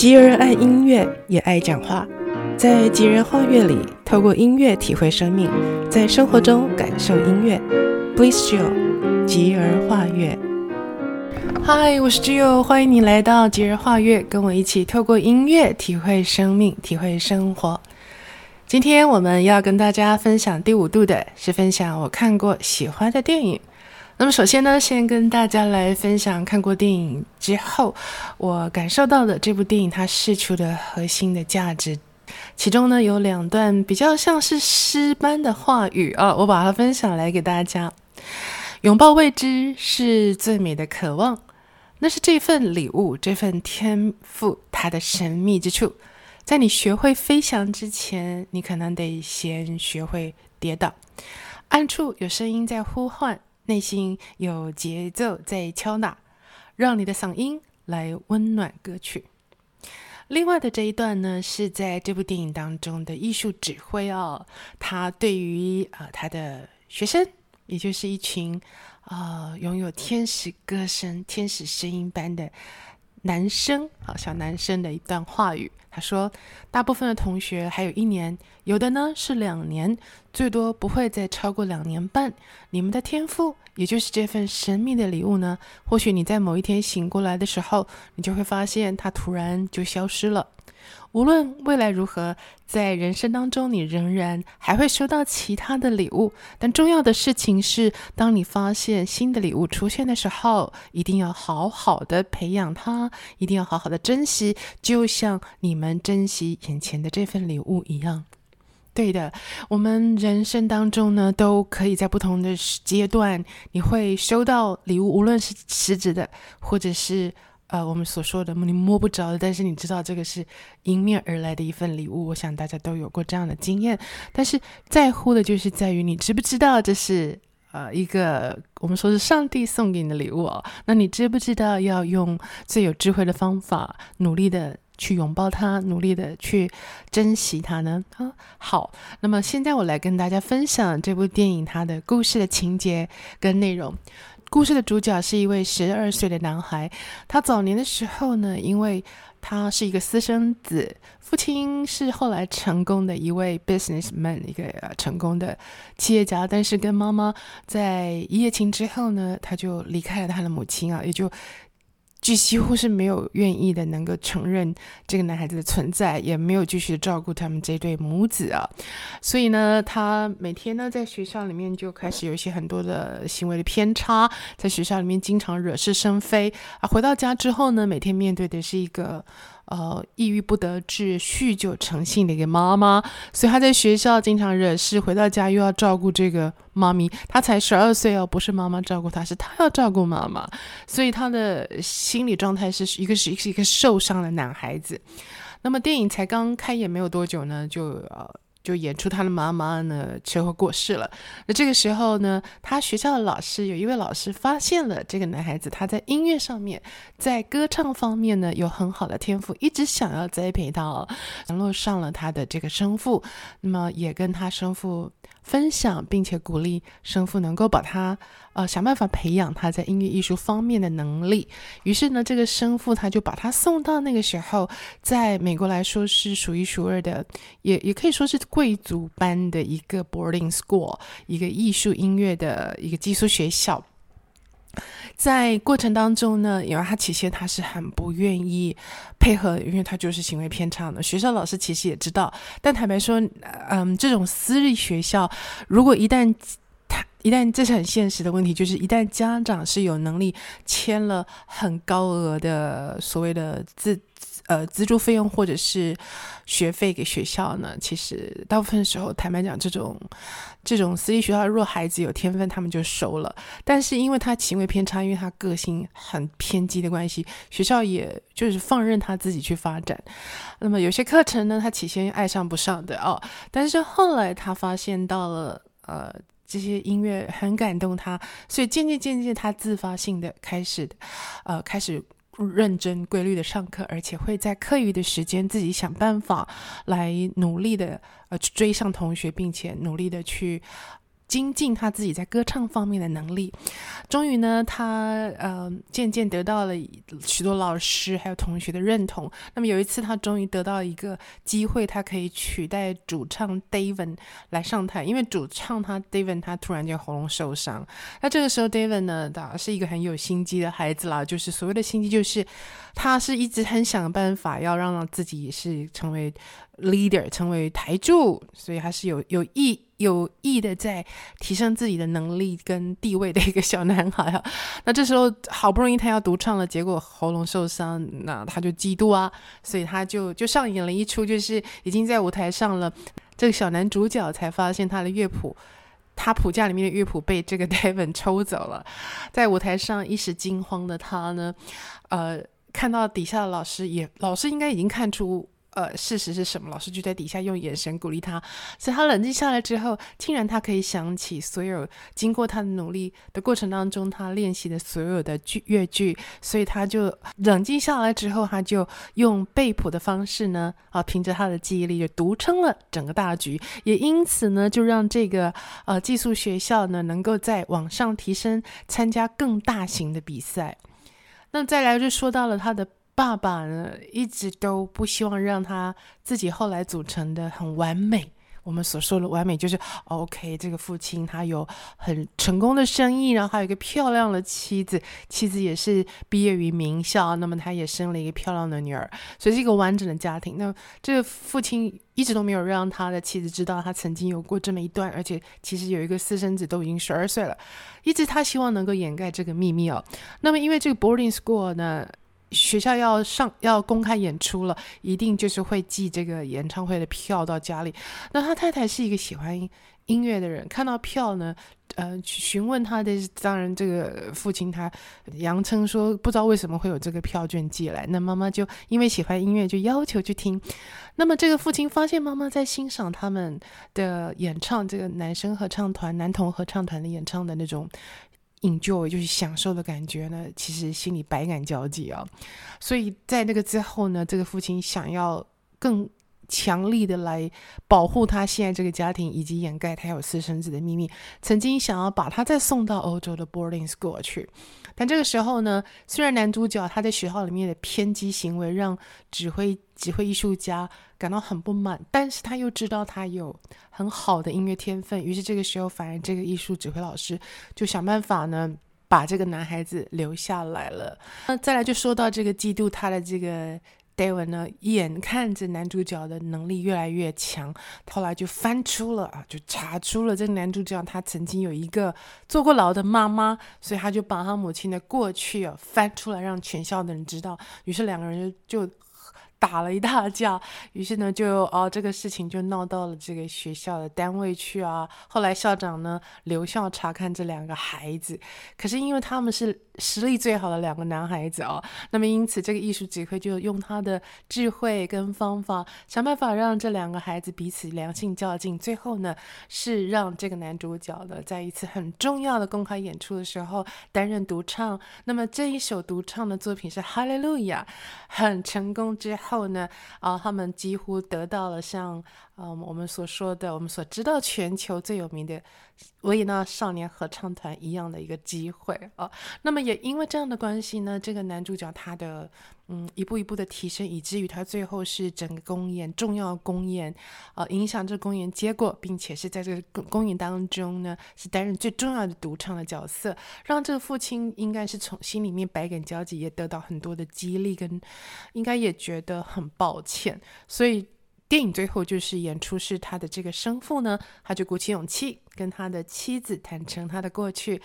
吉儿爱音乐，也爱讲话。在吉儿画乐里，透过音乐体会生命，在生活中感受音乐。Bliss Jill，吉儿画乐。Hi，我是 Jill，欢迎你来到吉儿画乐，跟我一起透过音乐体会生命，体会生活。今天我们要跟大家分享第五度的是分享我看过喜欢的电影。那么首先呢，先跟大家来分享看过电影之后，我感受到的这部电影它释出的核心的价值，其中呢有两段比较像是诗般的话语啊，我把它分享来给大家。拥抱未知是最美的渴望，那是这份礼物，这份天赋它的神秘之处。在你学会飞翔之前，你可能得先学会跌倒。暗处有声音在呼唤。内心有节奏在敲打，让你的嗓音来温暖歌曲。另外的这一段呢，是在这部电影当中的艺术指挥哦，他对于啊、他的学生，也就是一群啊、拥有天使歌声、天使声音般的男生啊小男生的一段话语。他说：“大部分的同学还有一年，有的呢是两年，最多不会再超过两年半。你们的天赋，也就是这份神秘的礼物呢，或许你在某一天醒过来的时候，你就会发现它突然就消失了。”无论未来如何，在人生当中，你仍然还会收到其他的礼物。但重要的事情是，当你发现新的礼物出现的时候，一定要好好的培养它，一定要好好的珍惜，就像你们珍惜眼前的这份礼物一样。对的，我们人生当中呢，都可以在不同的阶段，你会收到礼物，无论是实质的，或者是。呃，我们所说的你摸不着的，但是你知道这个是迎面而来的一份礼物。我想大家都有过这样的经验，但是在乎的就是在于你知不知道这是呃一个我们说是上帝送给你的礼物哦。那你知不知道要用最有智慧的方法，努力的去拥抱它，努力的去珍惜它呢？啊，好，那么现在我来跟大家分享这部电影它的故事的情节跟内容。故事的主角是一位十二岁的男孩，他早年的时候呢，因为他是一个私生子，父亲是后来成功的一位 businessman，一个成功的企业家，但是跟妈妈在一夜情之后呢，他就离开了他的母亲啊，也就。就几乎是没有愿意的能够承认这个男孩子的存在，也没有继续照顾他们这对母子啊，所以呢，他每天呢在学校里面就开始有一些很多的行为的偏差，在学校里面经常惹是生非啊，回到家之后呢，每天面对的是一个。呃，抑郁不得志、酗酒成性的一个妈妈，所以他在学校经常惹事，回到家又要照顾这个妈咪。他才十二岁哦，不是妈妈照顾他，是他要照顾妈妈，所以他的心理状态是一个是一个受伤的男孩子。那么电影才刚开演没有多久呢，就呃。就演出他的妈妈呢车祸过世了。那这个时候呢，他学校的老师有一位老师发现了这个男孩子，他在音乐上面，在歌唱方面呢有很好的天赋，一直想要栽培他哦，联络上了他的这个生父，那么也跟他生父分享，并且鼓励生父能够把他呃想办法培养他在音乐艺术方面的能力。于是呢，这个生父他就把他送到那个时候在美国来说是数一数二的，也也可以说是。贵族般的一个 boarding school，一个艺术音乐的一个寄宿学校，在过程当中呢，因为他起先他是很不愿意配合，因为他就是行为偏差的。学校老师其实也知道，但坦白说，嗯，这种私立学校，如果一旦一旦这是很现实的问题，就是一旦家长是有能力签了很高额的所谓的自。呃，资助费用或者是学费给学校呢？其实大部分时候，坦白讲，这种这种私立学校，若孩子有天分，他们就收了。但是因为他行为偏差，因为他个性很偏激的关系，学校也就是放任他自己去发展。那么有些课程呢，他起先爱上不上的哦，但是后来他发现到了，呃，这些音乐很感动他，所以渐渐渐渐，他自发性的开始，呃，开始。认真规律的上课，而且会在课余的时间自己想办法来努力的呃追上同学，并且努力的去精进他自己在歌唱方面的能力。终于呢，他呃渐渐得到了许多老师还有同学的认同。那么有一次，他终于得到一个机会，他可以取代主唱 David 来上台，因为主唱他 David 他突然间喉咙受伤。那这个时候 David 呢，他是一个很有心机的孩子啦，就是所谓的心机，就是他是一直很想办法要让自己是成为 leader，成为台柱，所以他是有有意。有意的在提升自己的能力跟地位的一个小男孩啊，那这时候好不容易他要独唱了，结果喉咙受伤，那他就嫉妒啊，所以他就就上演了一出，就是已经在舞台上了，这个小男主角才发现他的乐谱，他谱架里面的乐谱被这个 David 抽走了，在舞台上一时惊慌的他呢，呃，看到底下的老师也，老师应该已经看出。呃，事实是什么？老师就在底下用眼神鼓励他，所以他冷静下来之后，竟然他可以想起所有经过他的努力的过程当中，他练习的所有的剧乐句，所以他就冷静下来之后，他就用背谱的方式呢，啊，凭着他的记忆力就独撑了整个大局，也因此呢，就让这个呃寄宿学校呢，能够再往上提升，参加更大型的比赛。那再来就说到了他的。爸爸呢，一直都不希望让他自己后来组成的很完美。我们所说的完美，就是 OK。这个父亲他有很成功的生意，然后还有一个漂亮的妻子，妻子也是毕业于名校，那么他也生了一个漂亮的女儿，所以是一个完整的家庭。那这个父亲一直都没有让他的妻子知道他曾经有过这么一段，而且其实有一个私生子，都已经十二岁了，一直他希望能够掩盖这个秘密哦。那么因为这个 boarding school 呢，学校要上要公开演出了，一定就是会寄这个演唱会的票到家里。那他太太是一个喜欢音乐的人，看到票呢，呃，询问他的，当然这个父亲他佯称说不知道为什么会有这个票券寄来。那妈妈就因为喜欢音乐，就要求去听。那么这个父亲发现妈妈在欣赏他们的演唱，这个男生合唱团、男童合唱团的演唱的那种。Enjoy 就是享受的感觉呢，其实心里百感交集啊。所以在那个之后呢，这个父亲想要更强力的来保护他现在这个家庭，以及掩盖他有私生子的秘密，曾经想要把他再送到欧洲的 boarding school 去。但这个时候呢，虽然男主角他在学校里面的偏激行为让指挥指挥艺术家感到很不满，但是他又知道他有很好的音乐天分，于是这个时候反而这个艺术指挥老师就想办法呢，把这个男孩子留下来了。那再来就说到这个嫉妒他的这个。David 呢，眼看着男主角的能力越来越强，后来就翻出了啊，就查出了这个男主角他曾经有一个坐过牢的妈妈，所以他就把他母亲的过去啊翻出来，让全校的人知道。于是两个人就就。打了一大架，于是呢，就哦，这个事情就闹到了这个学校的单位去啊。后来校长呢留校查看这两个孩子，可是因为他们是实力最好的两个男孩子哦，那么因此这个艺术指挥就用他的智慧跟方法，想办法让这两个孩子彼此良性较劲。最后呢，是让这个男主角呢在一次很重要的公开演出的时候担任独唱。那么这一首独唱的作品是《哈利路亚》，很成功之。后呢，啊，他们几乎得到了像，嗯，我们所说的，我们所知道全球最有名的维也纳少年合唱团一样的一个机会啊。那么也因为这样的关系呢，这个男主角他的嗯一步一步的提升，以至于他最后是整个公演重要公演呃，影响这公演结果，并且是在这个公公演当中呢，是担任最重要的独唱的角色，让这个父亲应该是从心里面百感交集，也得到很多的激励，跟应该也觉得很抱歉，所以。电影最后就是演出是他的这个生父呢，他就鼓起勇气跟他的妻子坦诚他的过去，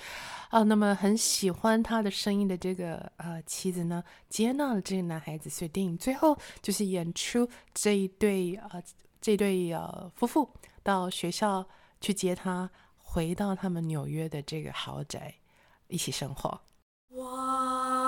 啊、那么很喜欢他的声音的这个呃妻子呢，接纳了这个男孩子，所以电影最后就是演出这一对呃这对呃夫妇到学校去接他，回到他们纽约的这个豪宅一起生活。哇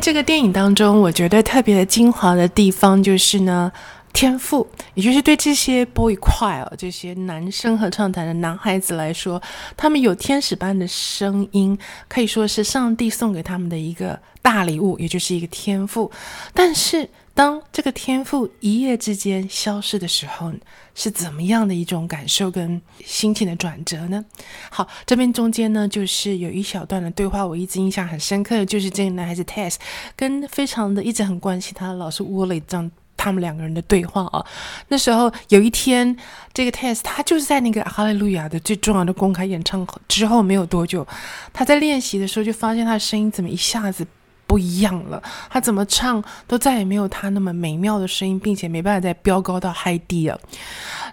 这个电影当中，我觉得特别的精华的地方就是呢，天赋，也就是对这些 boy choir 这些男生合唱团的男孩子来说，他们有天使般的声音，可以说是上帝送给他们的一个大礼物，也就是一个天赋。但是，当这个天赋一夜之间消失的时候，是怎么样的一种感受跟心情的转折呢？好，这边中间呢，就是有一小段的对话，我一直印象很深刻的，就是这个男孩子 Tess 跟非常的一直很关心他的老师 Woolley 这样。他们两个人的对话啊，那时候有一天，这个 Tess 他就是在那个哈利路亚的最重要的公开演唱之后没有多久，他在练习的时候就发现他的声音怎么一下子不一样了，他怎么唱都再也没有他那么美妙的声音，并且没办法再飙高到 high D 了。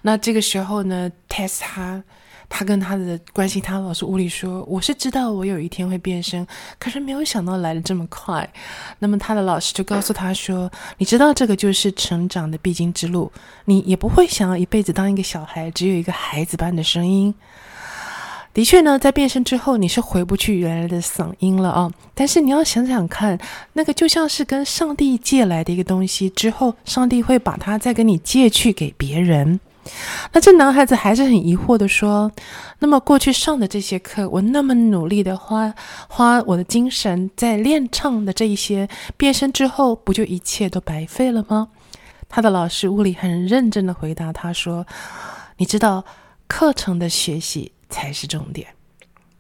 那这个时候呢，Tess 他。他跟他的关系，他老师屋里说：“我是知道我有一天会变声，可是没有想到来的这么快。”那么他的老师就告诉他说：“你知道这个就是成长的必经之路，你也不会想要一辈子当一个小孩，只有一个孩子般的声音。”的确呢，在变声之后，你是回不去原来的嗓音了啊。但是你要想想看，那个就像是跟上帝借来的一个东西，之后上帝会把它再跟你借去给别人。那这男孩子还是很疑惑地说：“那么过去上的这些课，我那么努力的花花我的精神在练唱的这一些，变声之后，不就一切都白费了吗？”他的老师物理很认真的回答他说：“你知道，课程的学习才是重点。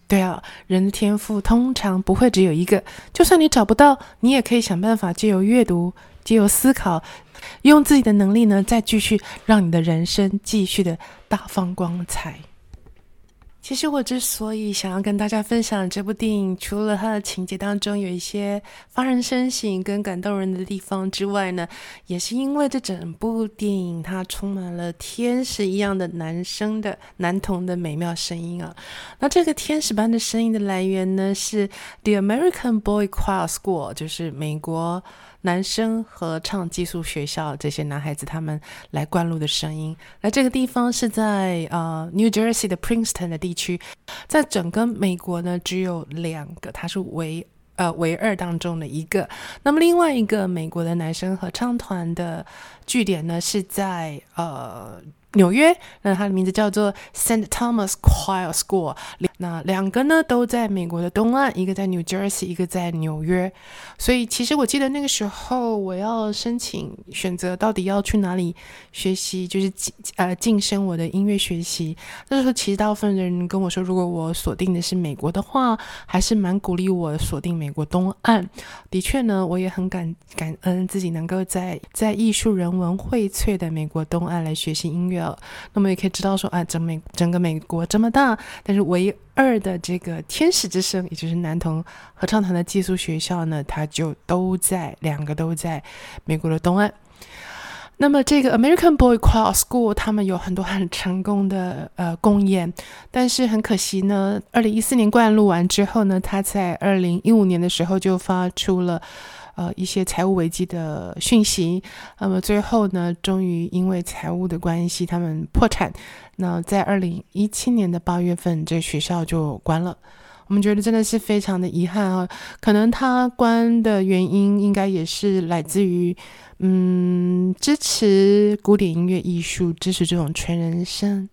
对啊，人的天赋通常不会只有一个，就算你找不到，你也可以想办法借由阅读。”借由思考，用自己的能力呢，再继续让你的人生继续的大放光彩。其实我之所以想要跟大家分享这部电影，除了它的情节当中有一些发人深省跟感动人的地方之外呢，也是因为这整部电影它充满了天使一样的男生的男童的美妙声音啊。那这个天使般的声音的来源呢，是 The American Boy Choir School，就是美国。男生合唱寄宿学校，这些男孩子他们来灌录的声音。那这个地方是在呃 New Jersey 的 Princeton 的地区，在整个美国呢只有两个，它是唯呃唯二当中的一个。那么另外一个美国的男生合唱团的据点呢是在呃。纽约，那它的名字叫做 Saint Thomas Choir School。那两个呢都在美国的东岸，一个在 New Jersey，一个在纽约。所以其实我记得那个时候我要申请选择到底要去哪里学习，就是呃晋升我的音乐学习。那时候其实大部分人跟我说，如果我锁定的是美国的话，还是蛮鼓励我锁定美国东岸。的确呢，我也很感感恩自己能够在在艺术人文荟萃的美国东岸来学习音乐。那么也可以知道说，啊，整美整个美国这么大，但是唯二的这个天使之声，也就是男童合唱团的寄宿学校呢，它就都在两个都在美国的东岸。那么这个 American Boy Choir School 他们有很多很成功的呃公演，但是很可惜呢，二零一四年灌录完之后呢，他在二零一五年的时候就发出了。呃，一些财务危机的讯息，那么最后呢，终于因为财务的关系，他们破产。那在二零一七年的八月份，这学校就关了。我们觉得真的是非常的遗憾啊！可能他关的原因，应该也是来自于，嗯，支持古典音乐艺术、支持这种全人声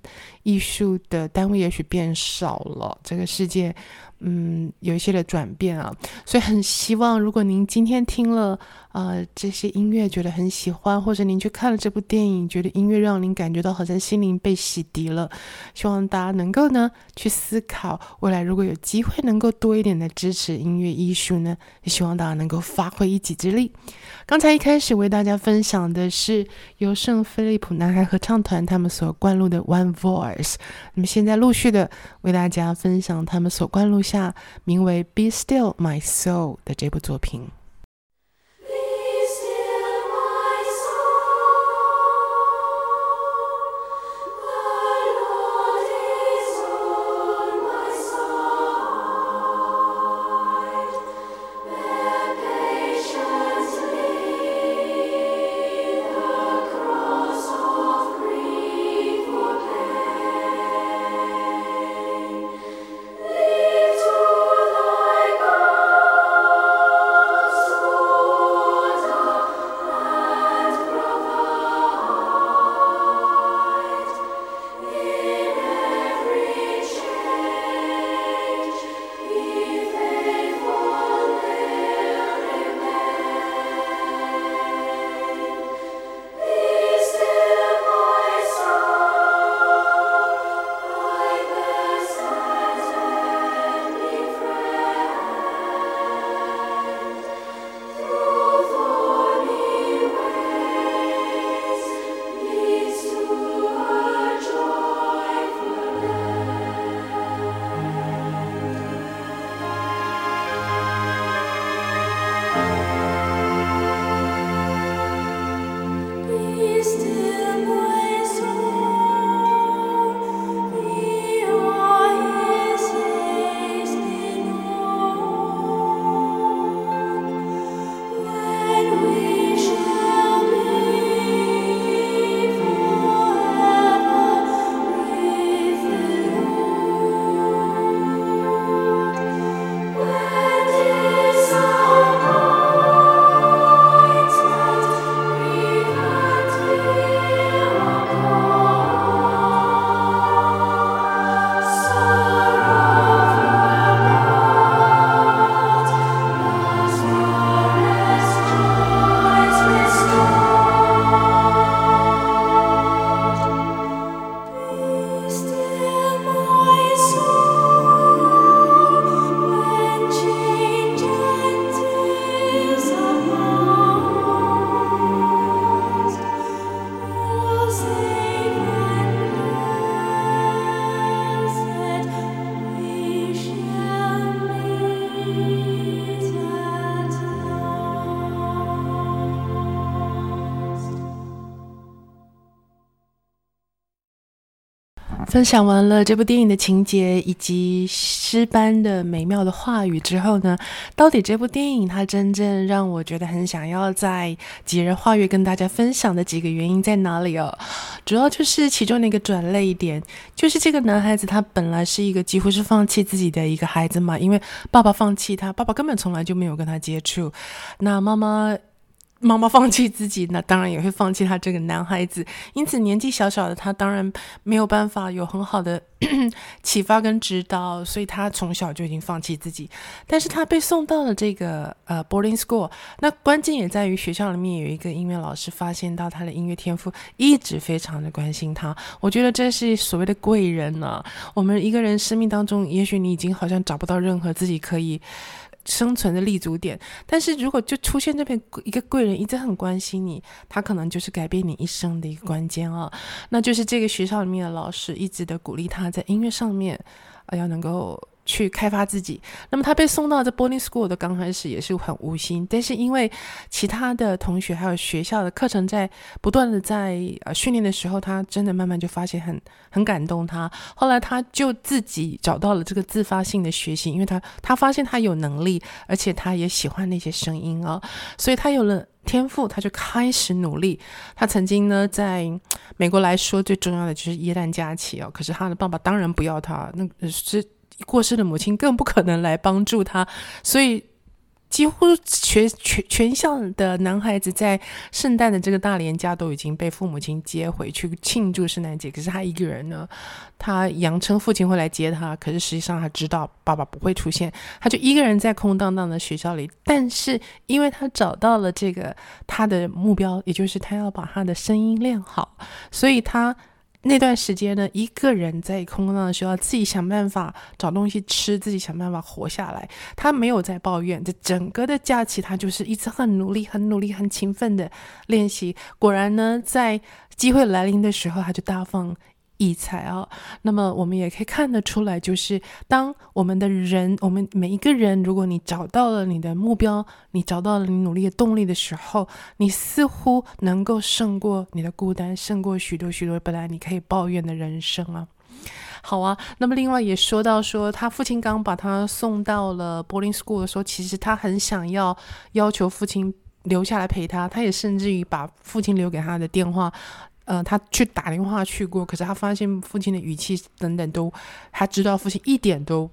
艺术的单位，也许变少了。这个世界。嗯，有一些的转变啊，所以很希望，如果您今天听了呃这些音乐，觉得很喜欢，或者您去看了这部电影，觉得音乐让您感觉到好像心灵被洗涤了，希望大家能够呢去思考，未来如果有机会能够多一点的支持音乐艺术呢，也希望大家能够发挥一己之力。刚才一开始为大家分享的是由圣菲利普男孩合唱团他们所灌录的《One Voice》，那么现在陆续的为大家分享他们所灌录下名为《Be Still My Soul》的这部作品。分享完了这部电影的情节以及诗般的美妙的话语之后呢，到底这部电影它真正让我觉得很想要在吉人画月跟大家分享的几个原因在哪里哦？主要就是其中的一个转泪点，就是这个男孩子他本来是一个几乎是放弃自己的一个孩子嘛，因为爸爸放弃他，爸爸根本从来就没有跟他接触，那妈妈。妈妈放弃自己，那当然也会放弃他这个男孩子。因此，年纪小小的他当然没有办法有很好的 启发跟指导，所以他从小就已经放弃自己。但是他被送到了这个呃 boarding school，那关键也在于学校里面有一个音乐老师发现到他的音乐天赋，一直非常的关心他。我觉得这是所谓的贵人呢、我们一个人生命当中，也许你已经好像找不到任何自己可以。生存的立足点，但是如果就出现这边一个贵人，一直很关心你，他可能就是改变你一生的一个关键啊，那就是这个学校里面的老师一直的鼓励他在音乐上面，啊，要能够。去开发自己。那么他被送到这 boarding school 的刚开始也是很无心，但是因为其他的同学还有学校的课程在不断的在呃训练的时候，他真的慢慢就发现很很感动他。后来他就自己找到了这个自发性的学习，因为他他发现他有能力，而且他也喜欢那些声音啊，所以他有了天赋，他就开始努力。他曾经呢在美国来说最重要的就是耶诞假期哦，可是他的爸爸当然不要他，那是。过世的母亲更不可能来帮助他，所以几乎全全全校的男孩子在圣诞的这个大连假都已经被父母亲接回去庆祝圣诞节。可是他一个人呢，他佯称父亲会来接他，可是实际上他知道爸爸不会出现，他就一个人在空荡荡的学校里。但是因为他找到了这个他的目标，也就是他要把他的声音练好，所以他。那段时间呢，一个人在空荡的学校，自己想办法找东西吃，自己想办法活下来。他没有在抱怨，这整个的假期，他就是一直很努力、很努力、很勤奋的练习。果然呢，在机会来临的时候，他就大放。异彩啊！那么我们也可以看得出来，就是当我们的人，我们每一个人，如果你找到了你的目标，你找到了你努力的动力的时候，你似乎能够胜过你的孤单，胜过许多许多本来你可以抱怨的人生啊！好啊，那么另外也说到说，他父亲刚把他送到了 boarding school 的时候，其实他很想要要求父亲留下来陪他，他也甚至于把父亲留给他的电话。嗯，他去打电话去过，可是他发现父亲的语气等等都，他知道父亲一点都。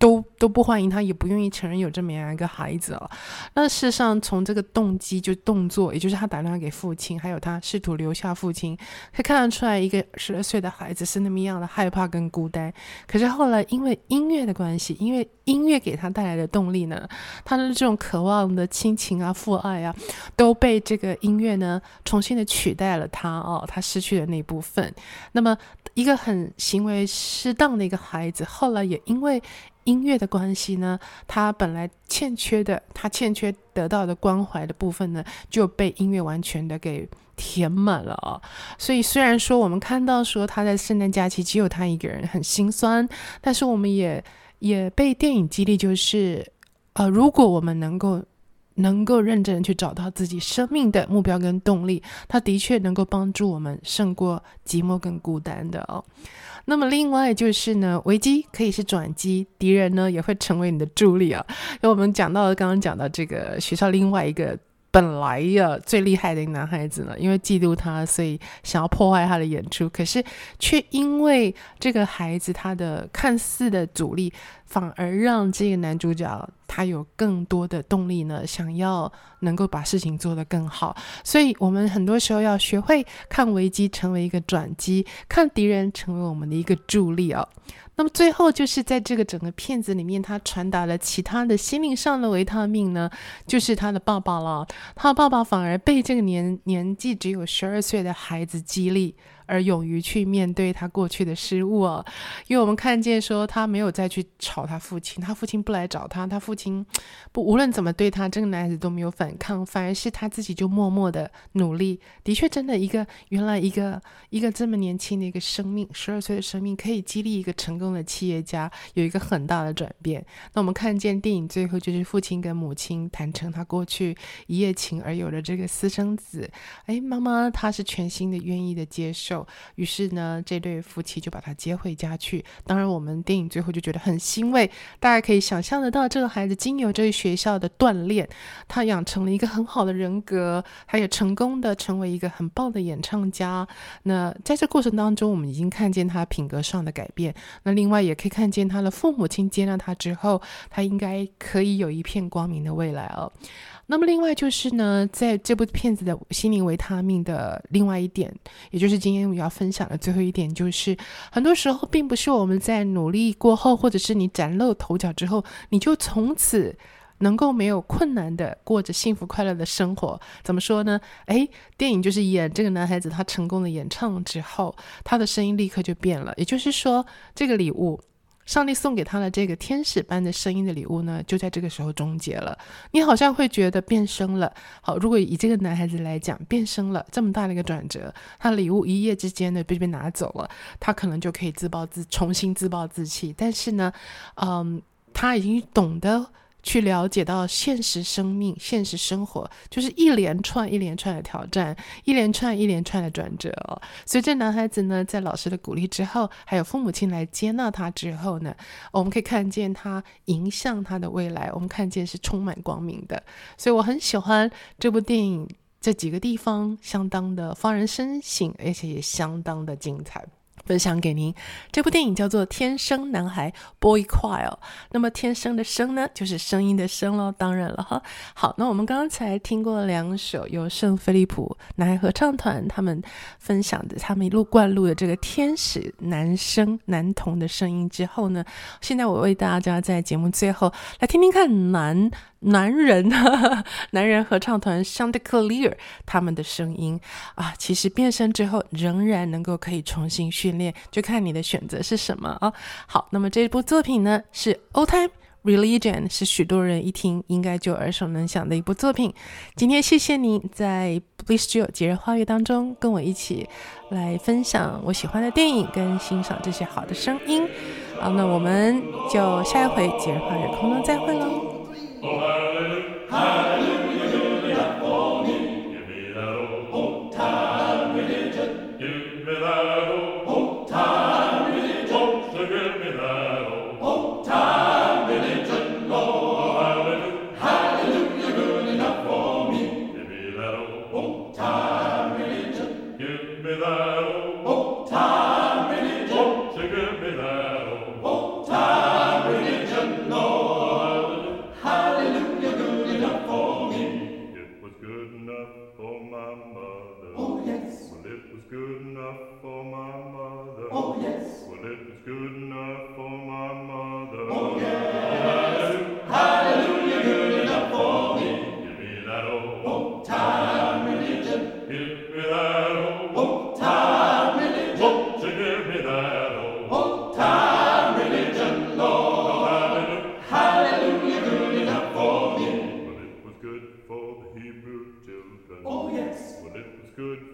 都都不欢迎他，也不愿意承认有这么样一个孩子了。那事实上，从这个动机就动作，也就是他打电话给父亲，还有他试图留下父亲，可以看得出来，一个十二岁的孩子是那么样的害怕跟孤单。可是后来，因为音乐的关系，因为音乐给他带来的动力呢，他的这种渴望的亲情啊、父爱啊，都被这个音乐呢重新的取代了他哦，他失去的那部分。那么，一个很行为适当的一个孩子，后来也因为。音乐的关系呢，他本来欠缺的，他欠缺得到的关怀的部分呢，就被音乐完全的给填满了啊。所以虽然说我们看到说他在圣诞假期只有他一个人很心酸，但是我们也也被电影激励，就是呃，如果我们能够能够认真的去找到自己生命的目标跟动力，他的确能够帮助我们胜过寂寞跟孤单的哦。那么另外就是呢，危机可以是转机，敌人呢也会成为你的助力啊。因为我们讲到，刚刚讲到这个学校另外一个。本来呀，最厉害的一个男孩子呢，因为嫉妒他，所以想要破坏他的演出。可是，却因为这个孩子他的看似的阻力，反而让这个男主角他有更多的动力呢，想要能够把事情做得更好。所以，我们很多时候要学会看危机成为一个转机，看敌人成为我们的一个助力啊。那么最后就是在这个整个片子里面，他传达了其他的心灵上的维他命呢，就是他的爸爸了。他的爸爸反而被这个年年纪只有十二岁的孩子激励。而勇于去面对他过去的失误啊，因为我们看见说他没有再去吵他父亲，他父亲不来找他，他父亲不无论怎么对他，这个男孩子都没有反抗，反而是他自己就默默的努力。的确，真的一个原来一个一个这么年轻的一个生命，十二岁的生命，可以激励一个成功的企业家有一个很大的转变。那我们看见电影最后就是父亲跟母亲坦诚他过去一夜情而有了这个私生子，哎，妈妈她是全心的愿意的接受。于是呢，这对夫妻就把他接回家去。当然，我们电影最后就觉得很欣慰，大家可以想象得到，这个孩子经由这个学校的锻炼，他养成了一个很好的人格，他也成功的成为一个很棒的演唱家。那在这过程当中，我们已经看见他品格上的改变。那另外也可以看见他的父母亲接纳他之后，他应该可以有一片光明的未来哦。那么另外就是呢，在这部片子的心灵维他命的另外一点，也就是今天我要分享的最后一点，就是很多时候并不是我们在努力过后，或者是你崭露头角之后，你就从此能够没有困难的过着幸福快乐的生活。怎么说呢？诶，电影就是演这个男孩子他成功的演唱之后，他的声音立刻就变了。也就是说，这个礼物。上帝送给他的这个天使般的声音的礼物呢，就在这个时候终结了。你好像会觉得变声了。好，如果以这个男孩子来讲，变声了，这么大的一个转折，他礼物一夜之间呢被被拿走了，他可能就可以自暴自重新自暴自弃。但是呢，嗯，他已经懂得。去了解到现实生命、现实生活，就是一连串、一连串的挑战，一连串、一连串的转折哦。所以这男孩子呢，在老师的鼓励之后，还有父母亲来接纳他之后呢，我们可以看见他迎向他的未来，我们看见是充满光明的。所以我很喜欢这部电影，这几个地方相当的发人深省，而且也相当的精彩。分享给您，这部电影叫做《天生男孩》（Boy Choir）。那么“天生”的“生”呢，就是声音的“声”喽。当然了哈。好，那我们刚才听过两首由圣菲利普男孩合唱团他们分享的，他们一路灌录的这个天使男声男童的声音之后呢，现在我为大家在节目最后来听听看男。男人，男人合唱团 Shanti Clear 他们的声音啊，其实变声之后仍然能够可以重新训练，就看你的选择是什么啊。好，那么这部作品呢是 Old Time Religion，是许多人一听应该就耳熟能详的一部作品。今天谢谢你在 Bliss Jill 节日花月当中跟我一起来分享我喜欢的电影跟欣赏这些好的声音。好，那我们就下一回节日花月空中再会喽。Oh, hallelujah. good